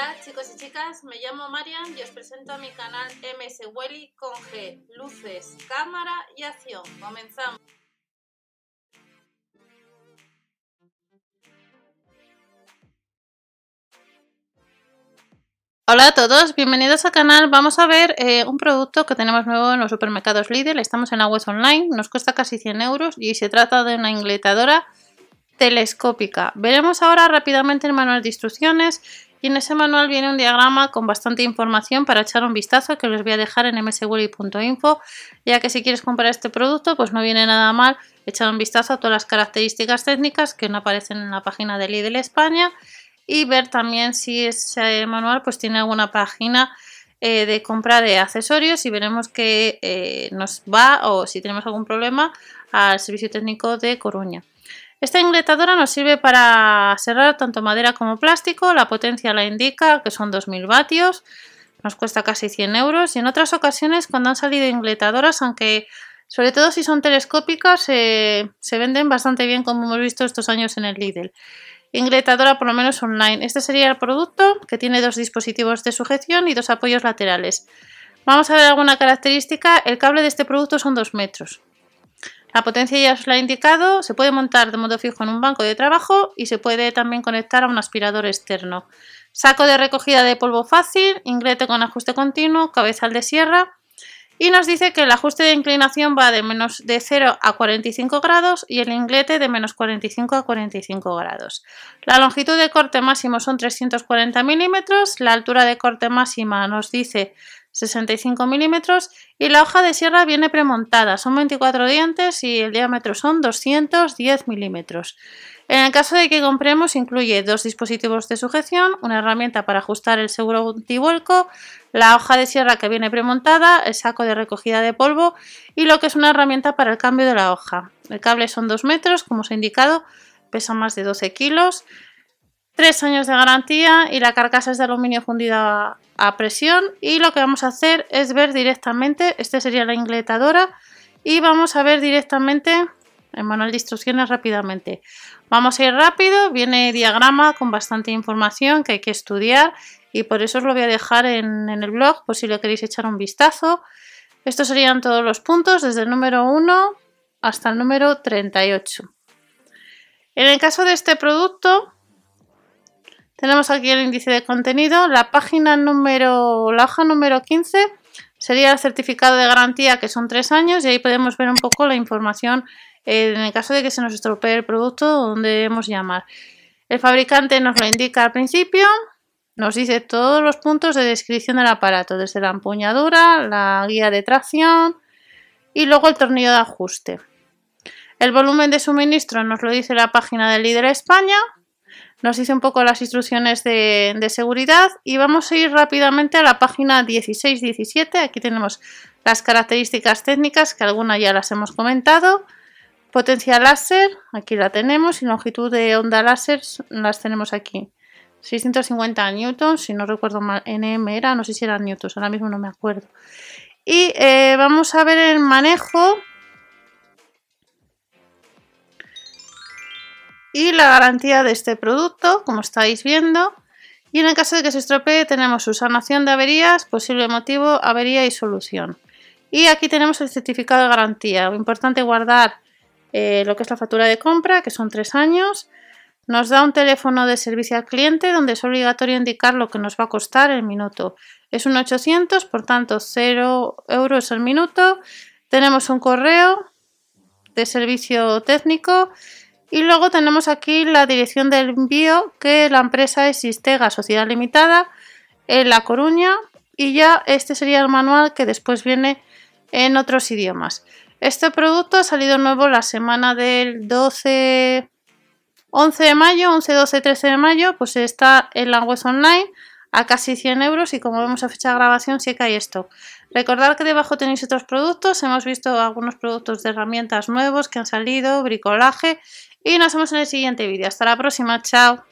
Hola chicos y chicas, me llamo Marian y os presento a mi canal MS Welly con G, luces, cámara y acción. Comenzamos. Hola a todos, bienvenidos al canal. Vamos a ver eh, un producto que tenemos nuevo en los supermercados Lidl. Estamos en la online, nos cuesta casi 100 euros y se trata de una ingletadora telescópica. Veremos ahora rápidamente el manual de instrucciones y en ese manual viene un diagrama con bastante información para echar un vistazo que les voy a dejar en mswelly.info ya que si quieres comprar este producto pues no viene nada mal echar un vistazo a todas las características técnicas que no aparecen en la página de Lidl España y ver también si ese manual pues tiene alguna página eh, de compra de accesorios y veremos que eh, nos va o si tenemos algún problema al servicio técnico de Coruña. Esta ingletadora nos sirve para cerrar tanto madera como plástico, la potencia la indica que son 2000 vatios, nos cuesta casi 100 euros y en otras ocasiones cuando han salido ingletadoras, aunque sobre todo si son telescópicas, se venden bastante bien como hemos visto estos años en el Lidl ingletadora por lo menos online. Este sería el producto que tiene dos dispositivos de sujeción y dos apoyos laterales. Vamos a ver alguna característica. El cable de este producto son 2 metros. La potencia ya os la he indicado, se puede montar de modo fijo en un banco de trabajo y se puede también conectar a un aspirador externo. Saco de recogida de polvo fácil, inglete con ajuste continuo, cabezal de sierra y nos dice que el ajuste de inclinación va de menos de 0 a 45 grados y el inglete de menos 45 a 45 grados. La longitud de corte máximo son 340 milímetros, la altura de corte máxima nos dice 65 milímetros y la hoja de sierra viene premontada, son 24 dientes y el diámetro son 210 milímetros. En el caso de que compremos, incluye dos dispositivos de sujeción, una herramienta para ajustar el seguro antivuelco, la hoja de sierra que viene premontada, el saco de recogida de polvo y lo que es una herramienta para el cambio de la hoja. El cable son 2 metros, como os he indicado, pesa más de 12 kilos, 3 años de garantía y la carcasa es de aluminio fundida a presión y lo que vamos a hacer es ver directamente, este sería la ingletadora y vamos a ver directamente el manual de instrucciones rápidamente. Vamos a ir rápido, viene diagrama con bastante información que hay que estudiar y por eso os lo voy a dejar en, el blog por si lo queréis echar un vistazo. Estos serían todos los puntos desde el número 1 hasta el número 38. En el caso de este producto, tenemos aquí el índice de contenido, la página número, la hoja número 15 sería el certificado de garantía que son 3 años y ahí podemos ver un poco la información en el caso de que se nos estropee el producto, donde debemos llamar. El fabricante nos lo indica al principio, nos dice todos los puntos de descripción del aparato, desde la empuñadura, la guía de tracción y luego el tornillo de ajuste. El volumen de suministro nos lo dice la página del líder España, nos dice un poco las instrucciones de, seguridad y vamos a ir rápidamente a la página 16-17. Aquí tenemos las características técnicas, que algunas ya las hemos comentado. Potencia láser, aquí la tenemos, y longitud de onda láser las tenemos aquí. 650 newtons, si no recuerdo mal, NM era, no sé si eran newtons, ahora mismo no me acuerdo. Y eh, vamos a ver el manejo y la garantía de este producto, como estáis viendo. Y en el caso de que se estropee tenemos su sanación de averías, posible motivo, avería y solución. Y aquí tenemos el certificado de garantía. Importante guardar eh, lo que es la factura de compra, que son tres años. Nos da un teléfono de servicio al cliente donde es obligatorio indicar lo que nos va a costar el minuto. Es un 800, por tanto 0 euros el minuto. Tenemos un correo de servicio técnico y luego tenemos aquí la dirección del envío que la empresa es Sistega Sociedad Limitada en La Coruña y ya este sería el manual que después viene en otros idiomas. Este producto ha salido nuevo la semana del 12, 11 de mayo, 11, 12, 13 de mayo, pues está en la web online a casi 100 euros y como vemos a fecha de grabación sí que hay esto. Recordad que debajo tenéis otros productos, hemos visto algunos productos de herramientas nuevos que han salido, bricolaje y nos vemos en el siguiente vídeo. Hasta la próxima, chao.